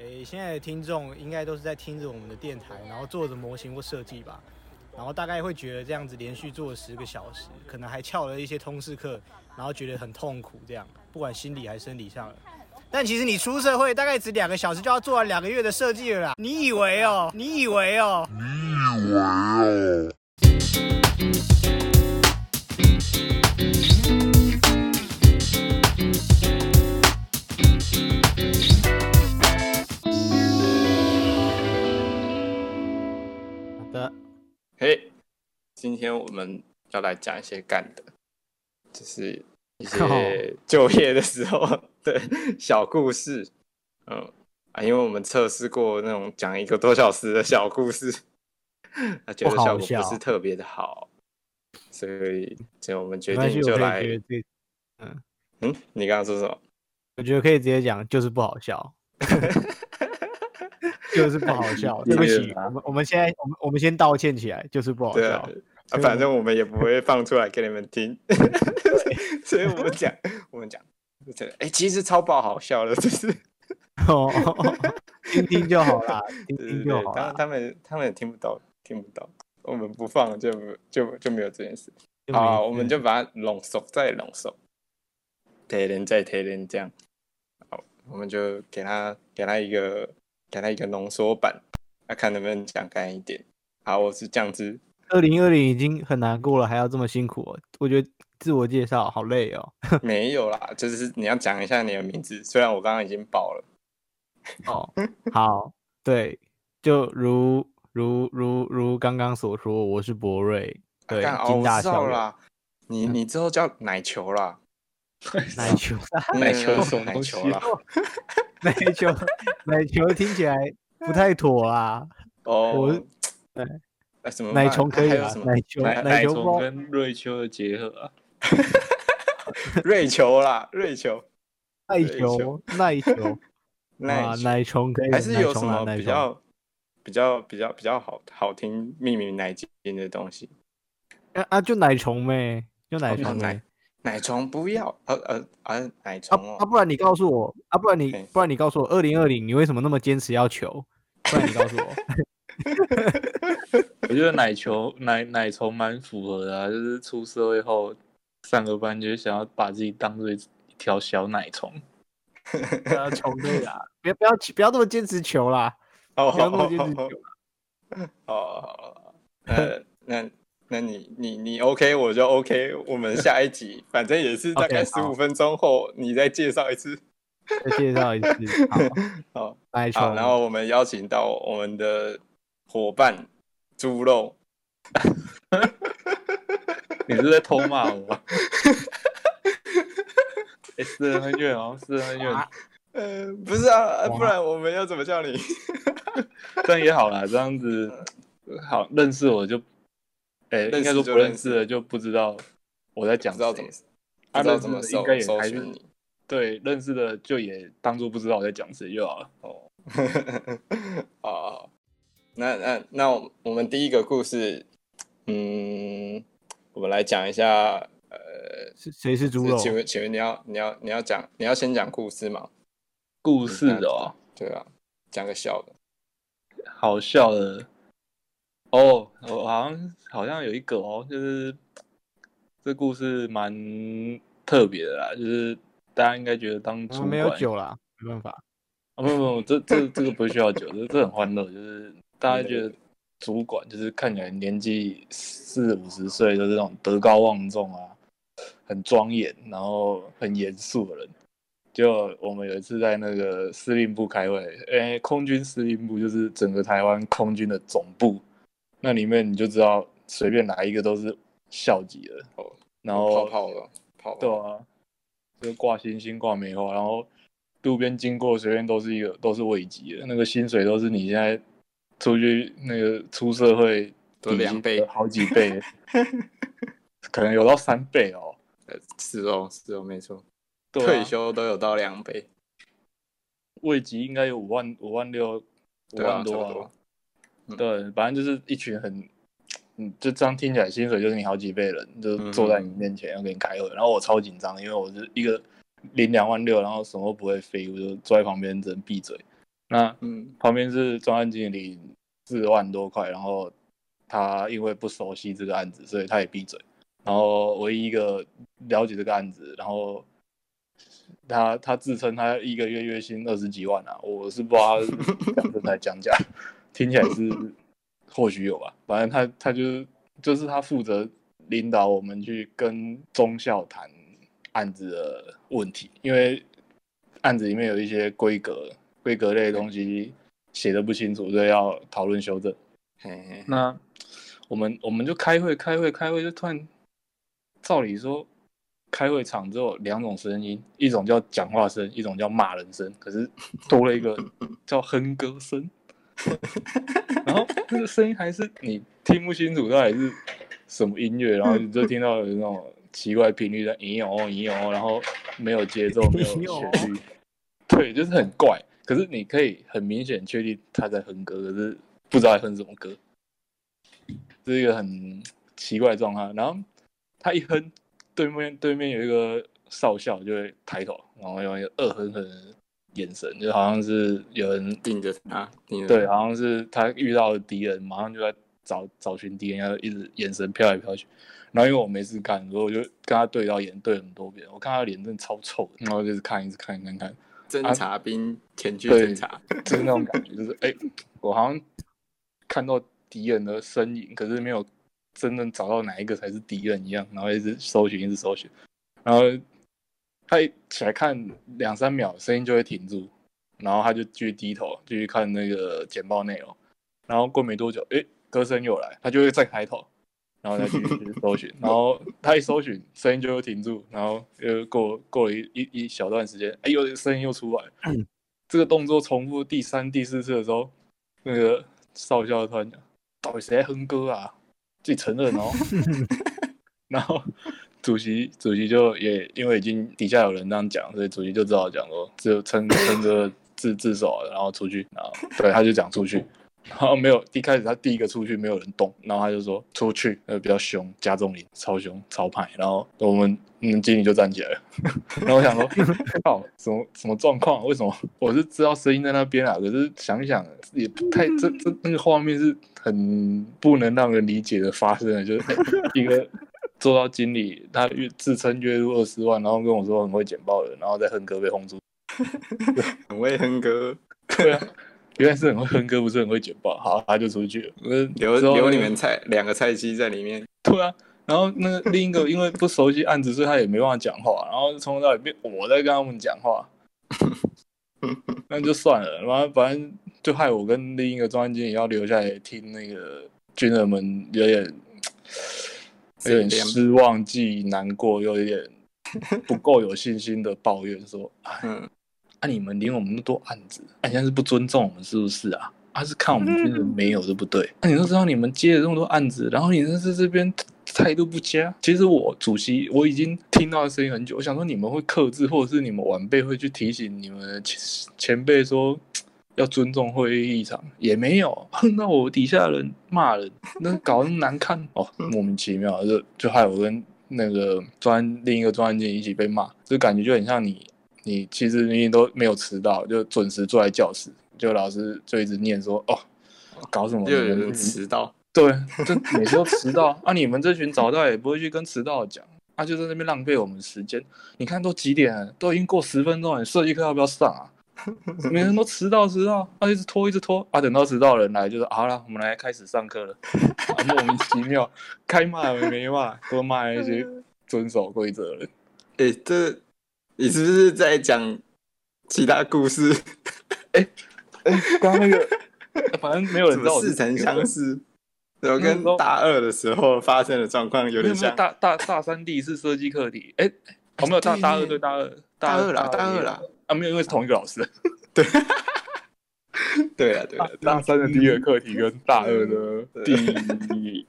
诶，现在的听众应该都是在听着我们的电台，然后做着模型或设计吧，然后大概会觉得这样子连续做十个小时，可能还翘了一些通识课，然后觉得很痛苦，这样不管心理还是生理上。但其实你出社会大概只两个小时就要做完两个月的设计了啦，你以为哦？你以为哦？你以为哦？今天我们要来讲一些干的，就是一些就业的时候 的小故事。嗯啊，因为我们测试过那种讲一个多小时的小故事，他觉得效果不是特别的好，好所以所以我们决定就来。嗯嗯，你刚刚说什么？我觉得可以直接讲，就是不好笑。就是不好笑，对不起，我们我们现在我们我们先道歉起来，就是不好笑。啊，啊，反正我们也不会放出来给你们听，所以我们讲，我们讲，哎，其实超爆好笑的，就是 哦，听听就好啦，听听就好啦。他们他们也听不到，听不到，我们不放就就就没有这件事。好，我们就把它浓缩再浓缩，提炼再提炼，这样。好，我们就给他给他一个。给他一个浓缩版，来看能不能讲干一点。好，我是酱汁。二零二零已经很难过了，还要这么辛苦哦。我觉得自我介绍好累哦。没有啦，就是你要讲一下你的名字。虽然我刚刚已经报了。哦，好，对，就如如如如刚刚所说，我是博瑞。对，金大校啦。你你之后叫奶球啦。奶球，奶球送奶球啦。奶球，奶球听起来不太妥啦。哦，我，对，奶球可以啊。奶球，奶球跟瑞秋的结合啊。瑞球啦，瑞球。奶球，奶球。奶奶虫可以。还是有什么比较比较比较比较好好听命名奶精的东西？啊啊，就奶虫呗，就奶虫奶。奶虫不要，呃呃呃，奶虫哦，啊，不然你告诉我，啊，不然你，不然你告诉我，二零二零你为什么那么坚持要求？不然你告诉我。我觉得奶球奶奶虫蛮符合的啊，就是出社会后上个班就想要把自己当做一条小奶虫。不要球类啦，不要不要不要那么坚持球啦，不要那么坚持球。哦，呃，那。那你你你 OK，我就 OK。我们下一集反正也是大概十五分钟后，你再介绍一次，再介绍一次。好，好，然后我们邀请到我们的伙伴猪肉。你是在偷骂我 私人恩怨哦，私人恩怨。呃，不是啊，不然我们要怎么叫你？这样也好啦，这样子好认识我就。哎，应该说不认识的就不知道我在讲，知道怎么，他认识的应该也还是你。对，认识的就也当做不知道我在讲谁就好了。哦，好，那那那我们第一个故事，嗯，我们来讲一下，呃，谁是猪肉？请问，请问你要你要你要讲你要先讲故事吗？故事哦，对啊，讲个笑的，好笑的。哦，我好像好像有一个哦，就是这故事蛮特别的啦，就是大家应该觉得当主管没有酒啦，没办法啊，不不不，这这这个不需要酒，这这很欢乐，就是大家觉得主管就是看起来年纪四五十岁就是那种德高望重啊，很庄严，然后很严肃的人。就我们有一次在那个司令部开会，诶，空军司令部就是整个台湾空军的总部。那里面你就知道，随便哪一个都是校级的，哦，然后泡泡了，泡泡对啊，就挂星星挂梅花，然后路边经过随便都是一个都是位级的，那个薪水都是你现在出去那个出社会都两倍，好几倍，可能有到三倍哦，是哦是哦没错，啊、退休都有到两倍，位级应该有五万五万六五万多啊。对，反正就是一群很，嗯，就这样听起来薪水就是你好几倍的人，就坐在你面前要给你开会，然后我超紧张，因为我是一个领两万六，然后什么都不会飞，我就坐在旁边只能闭嘴。那嗯，旁边是专案经理四万多块，然后他因为不熟悉这个案子，所以他也闭嘴。然后唯一一个了解这个案子，然后他他自称他一个月月薪二十几万啊，我是不知道讲真还讲假，听起来是或许有吧，反正他他就是就是他负责领导我们去跟中校谈案子的问题，因为案子里面有一些规格规格类的东西写的不清楚，所以要讨论修正。嘿嘿那我们我们就开会开会开会，就突然。照理说，开会场只有两种声音，一种叫讲话声，一种叫骂人声。可是多了一个 叫哼歌声，然后那个声音还是你听不清楚到底是什么音乐，然后你就听到有那种奇怪频率的咦哦咦哦，然后没有节奏，没有旋律，对，就是很怪。可是你可以很明显确定他在哼歌，可是不知道在哼什么歌，这是一个很奇怪的状态。然后。他一哼，对面对面有一个少校就会抬头，然后用一个恶狠狠的眼神，就好像是有人盯着他。对，好像是他遇到的敌人，马上就在找找寻敌人，要一直眼神飘来飘去。然后因为我没事干，所以我就跟他对到眼，对很多遍。我看他脸真的超臭的，然后就是看，一直看，看看。侦察兵前去侦察，就是那种感觉，就是哎、欸，我好像看到敌人的身影，可是没有。真正找到哪一个才是敌人一样，然后一直搜寻，一直搜寻，然后他一起来看两三秒，声音就会停住，然后他就继续低头继续看那个简报内容，然后过没多久，诶，歌声又来，他就会再抬头，然后再继续搜寻，然后他一搜寻，声音就又停住，然后又过过了一一一小段时间，哎，又声音又出来，这个动作重复第三、第四次的时候，那个少校突然讲：“到底谁在哼歌啊？”自己承认哦，然后主席主席就也因为已经底下有人这样讲，所以主席就只好讲说，只有撑撑着自自首，然后出去，然后对他就讲出去，然后没有一开始他第一个出去没有人动，然后他就说出去，呃比较凶，加重音，超凶超派，然后我们嗯经理就站起来了，然后我想说 靠，什么什么状况？为什么我是知道声音在那边啊？可是想想也不太这这那个画面是。很不能让人理解的发生了，就是一个做到经理，他月自称月入二十万，然后跟我说很会剪报的，然后在哼歌被轰出，很会哼歌，对啊，原来是很会哼歌，不是很会简报，好，他就出去了，留留你们菜两个菜鸡在里面，对啊，然后那个另一个因为不熟悉案子，所以他也没办法讲话，然后从头到尾变我在跟他们讲话，那就算了，然后反正。就害我跟另一个专案经理要留下来听那个军人们有点有点 失望，既难过又有点不够有信心的抱怨说：“嗯，啊，你们领我们那么多案子，啊，现在是不尊重我们是不是啊？啊，是看我们真的没有对不对？那、啊、你都知道你们接了这么多案子，然后你在这这边态度不佳。其实我主席我已经听到的声音很久，我想说你们会克制，或者是你们晚辈会去提醒你们前前辈说。”要尊重会议议场，也没有碰到我底下人骂人，那搞那么难看哦，莫名其妙，就就害我跟那个专另一个专案经理一起被骂，就感觉就很像你，你其实你都没有迟到，就准时坐在教室，就老师就一直念说哦，搞什么？又有人迟到，对，就每次都迟到。啊，你们这群早到也不会去跟迟到讲，啊，就在那边浪费我们时间，你看都几点了，都已经过十分钟了，设计课要不要上啊？每人都迟到，迟到，啊，一直拖，一直拖，啊，等到迟到的人来，就是好了，我们来开始上课了，啊，莫名其妙，开骂也没骂，多骂一些 遵守规则的人。哎、欸，这你是不是在讲其他故事？哎 哎、欸，刚、欸、刚那个，反正没有人知道，似曾相识，我跟大二的时候发生的状况有点像。大大大三第一次设计课题，哎、欸，我没有大大二对大二，大二啦，大二啦。啊，没有，因为是同一个老师。对，对啊，对啊，大三的第一个课题跟大二的第一，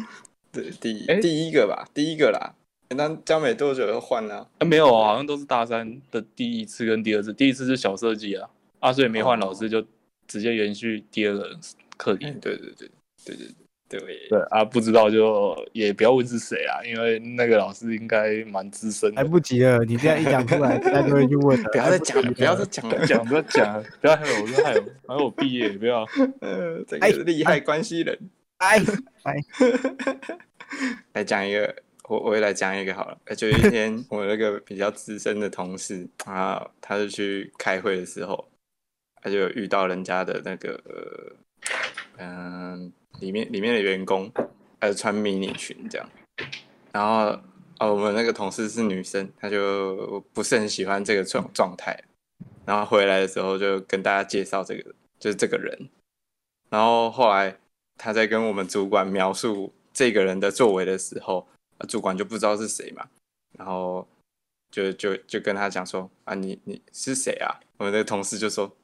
对，第第一个吧，第一个啦。那教没多久就换了？啊，没有啊，好像都是大三的第一次跟第二次。第一次是小设计啊，啊，所以没换老师就直接延续第二个课题。对对对，对对对对对啊，不知道就也不要问是谁啊，因为那个老师应该蛮资深的。来不及了，你这样一讲出来，大家就会去问了。不要再讲了，不要再讲了，讲不要讲，不要害我，不要害我，还有我毕业，不要。呃，这个厉害关系人，哎哎，来讲一个，我我也来讲一个好了。就有一天，我那个比较资深的同事啊，他就去开会的时候，他就遇到人家的那个，嗯。里面里面的员工还是穿迷你裙这样，然后哦，我们那个同事是女生，她就不是很喜欢这个状状态，然后回来的时候就跟大家介绍这个就是这个人，然后后来他在跟我们主管描述这个人的作为的时候，主管就不知道是谁嘛，然后就就就跟他讲说啊，你你是谁啊？我们那个同事就说，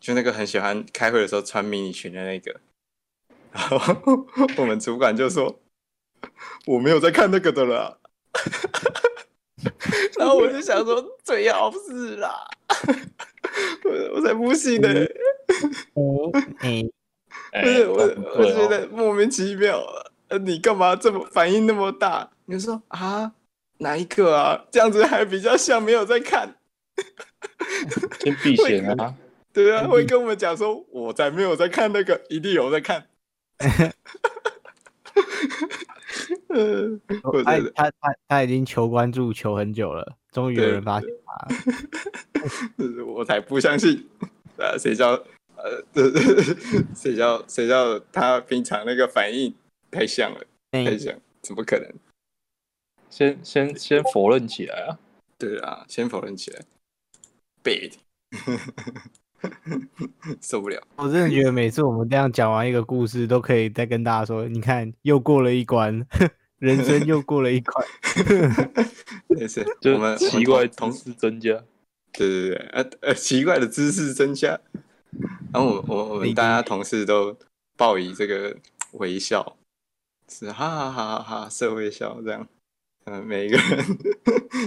就那个很喜欢开会的时候穿迷你裙的那个。然后我们主管就说：“我没有在看那个的了。”然后我就想说：“最好是啦，我我才不信呢。”哦，哎，不是我，我觉得莫名其妙。你干嘛这么反应那么大？你说啊，哪一个啊？这样子还比较像没有在看。先避嫌啊！对啊，会跟我们讲说：“我才没有在看那个，一定有在看。”嗯，他他他他已经求关注求很久了，终于有人发现他。我才不相信啊！谁叫呃，谁叫谁叫他平常那个反应太像了，太像，怎么可能？先先先否认起来啊！对啊，先否认起来。背。受不了！我真的觉得每次我们这样讲完一个故事，都可以再跟大家说，你看又过了一关，人生又过了一关。没事，我们奇怪同事增加，对对对，呃呃，奇怪的知识增加。然后我我我们大家同事都报以这个微笑，是哈哈哈哈哈，社会笑这样，嗯，每一个人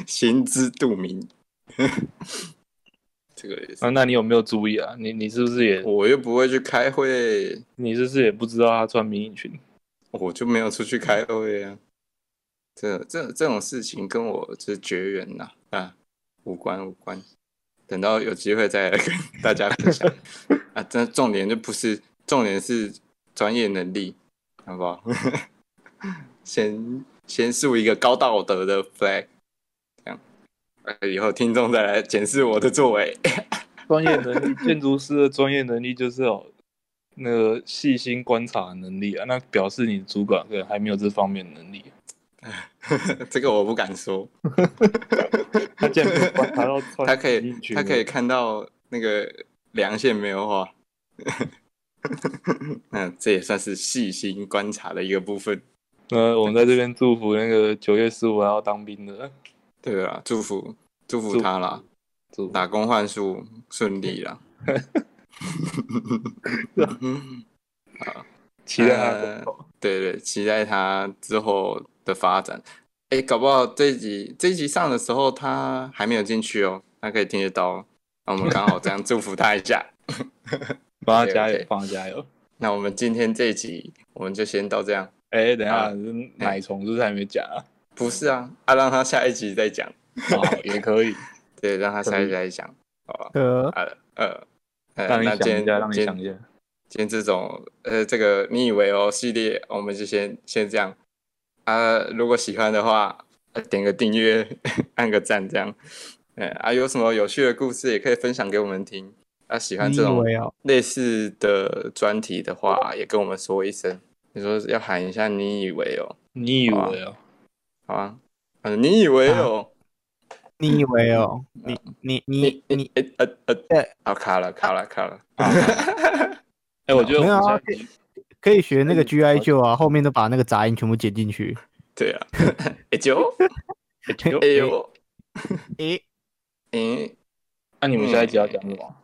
心知肚明。这个也是啊，那你有没有注意啊？你你是不是也？我又不会去开会，你是不是也不知道他穿迷你裙？我就没有出去开会啊。这这这种事情跟我是绝缘呐啊，无关无关。等到有机会再来跟大家分享 啊。这重点就不是重点是专业能力，好不好？先先树一个高道德的 flag 这样。以后听众再来检视我的作为。专业能力，建筑师的专业能力就是有那个细心观察能力啊。那表示你主管可能还没有这方面能力。这个我不敢说。他见观察到，他可以，他可以看到那个梁线没有画。那这也算是细心观察的一个部分。呃，我们在这边祝福那个九月十五要当兵的。对啊，祝福祝福他啦，祝打工换宿顺利啦。好，期待他。对对，期待他之后的发展。哎，搞不好这一集这一集上的时候他还没有进去哦，他可以听得到。那我们刚好这样祝福他一下，帮他加油，帮他加油。那我们今天这一集我们就先到这样。哎，等一下，奶虫是不是还没讲啊？不是啊，啊，让他下一集再讲，哦，也可以，对，让他下一集再讲，好吧？呃呃呃，那今天让你想一下，今天这种呃这个你以为哦系列，我们就先先这样。啊，如果喜欢的话，点个订阅，按个赞，这样，哎啊，有什么有趣的故事也可以分享给我们听，啊，喜欢这种类似的专题的话，也跟我们说一声，你说要喊一下，你以为哦，你以为哦。好啊，嗯，你以为哦？你以为哦？你你你你呃呃呃，好卡了卡了卡了。哎，我觉得没有啊，可以学那个 GI 就啊，后面都把那个杂音全部剪进去。对啊，哎就，哎呦，哎哎，那你们下一集要讲什么？